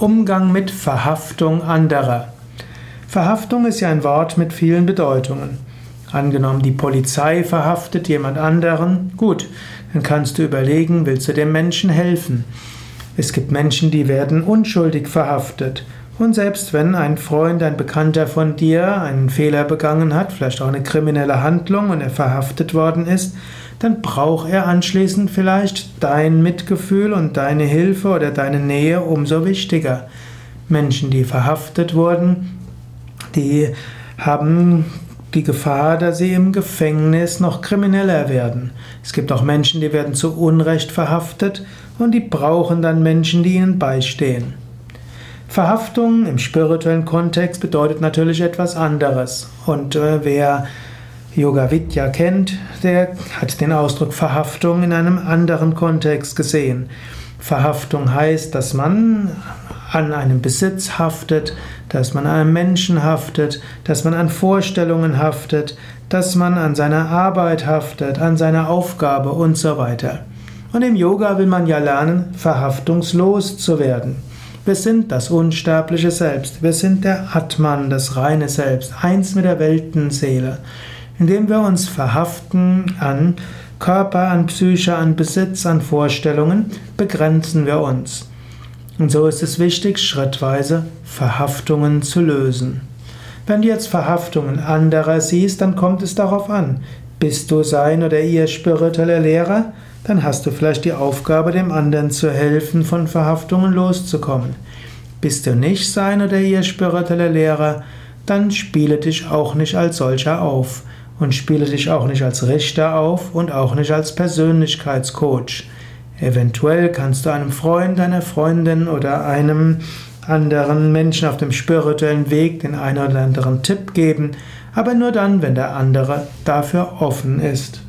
Umgang mit Verhaftung anderer. Verhaftung ist ja ein Wort mit vielen Bedeutungen. Angenommen, die Polizei verhaftet jemand anderen, gut, dann kannst du überlegen, willst du dem Menschen helfen? Es gibt Menschen, die werden unschuldig verhaftet. Und selbst wenn ein Freund, ein Bekannter von dir einen Fehler begangen hat, vielleicht auch eine kriminelle Handlung und er verhaftet worden ist, dann braucht er anschließend vielleicht dein Mitgefühl und deine Hilfe oder deine Nähe umso wichtiger. Menschen, die verhaftet wurden, die haben die Gefahr, dass sie im Gefängnis noch krimineller werden. Es gibt auch Menschen, die werden zu Unrecht verhaftet und die brauchen dann Menschen, die ihnen beistehen. Verhaftung im spirituellen Kontext bedeutet natürlich etwas anderes. Und äh, wer Yoga Vidya kennt, der hat den Ausdruck Verhaftung in einem anderen Kontext gesehen. Verhaftung heißt, dass man an einem Besitz haftet, dass man an einem Menschen haftet, dass man an Vorstellungen haftet, dass man an seiner Arbeit haftet, an seiner Aufgabe und so weiter. Und im Yoga will man ja lernen, verhaftungslos zu werden. Wir sind das unsterbliche Selbst. Wir sind der Atman, das reine Selbst, eins mit der Weltenseele. Indem wir uns verhaften an Körper, an Psyche, an Besitz, an Vorstellungen, begrenzen wir uns. Und so ist es wichtig, schrittweise Verhaftungen zu lösen. Wenn du jetzt Verhaftungen anderer siehst, dann kommt es darauf an. Bist du sein oder ihr spiritueller Lehrer? Dann hast du vielleicht die Aufgabe, dem anderen zu helfen, von Verhaftungen loszukommen. Bist du nicht sein oder ihr spiritueller Lehrer? Dann spiele dich auch nicht als solcher auf und spiele dich auch nicht als Richter auf und auch nicht als Persönlichkeitscoach. Eventuell kannst du einem Freund, einer Freundin oder einem anderen Menschen auf dem spirituellen Weg den einen oder anderen Tipp geben, aber nur dann, wenn der andere dafür offen ist.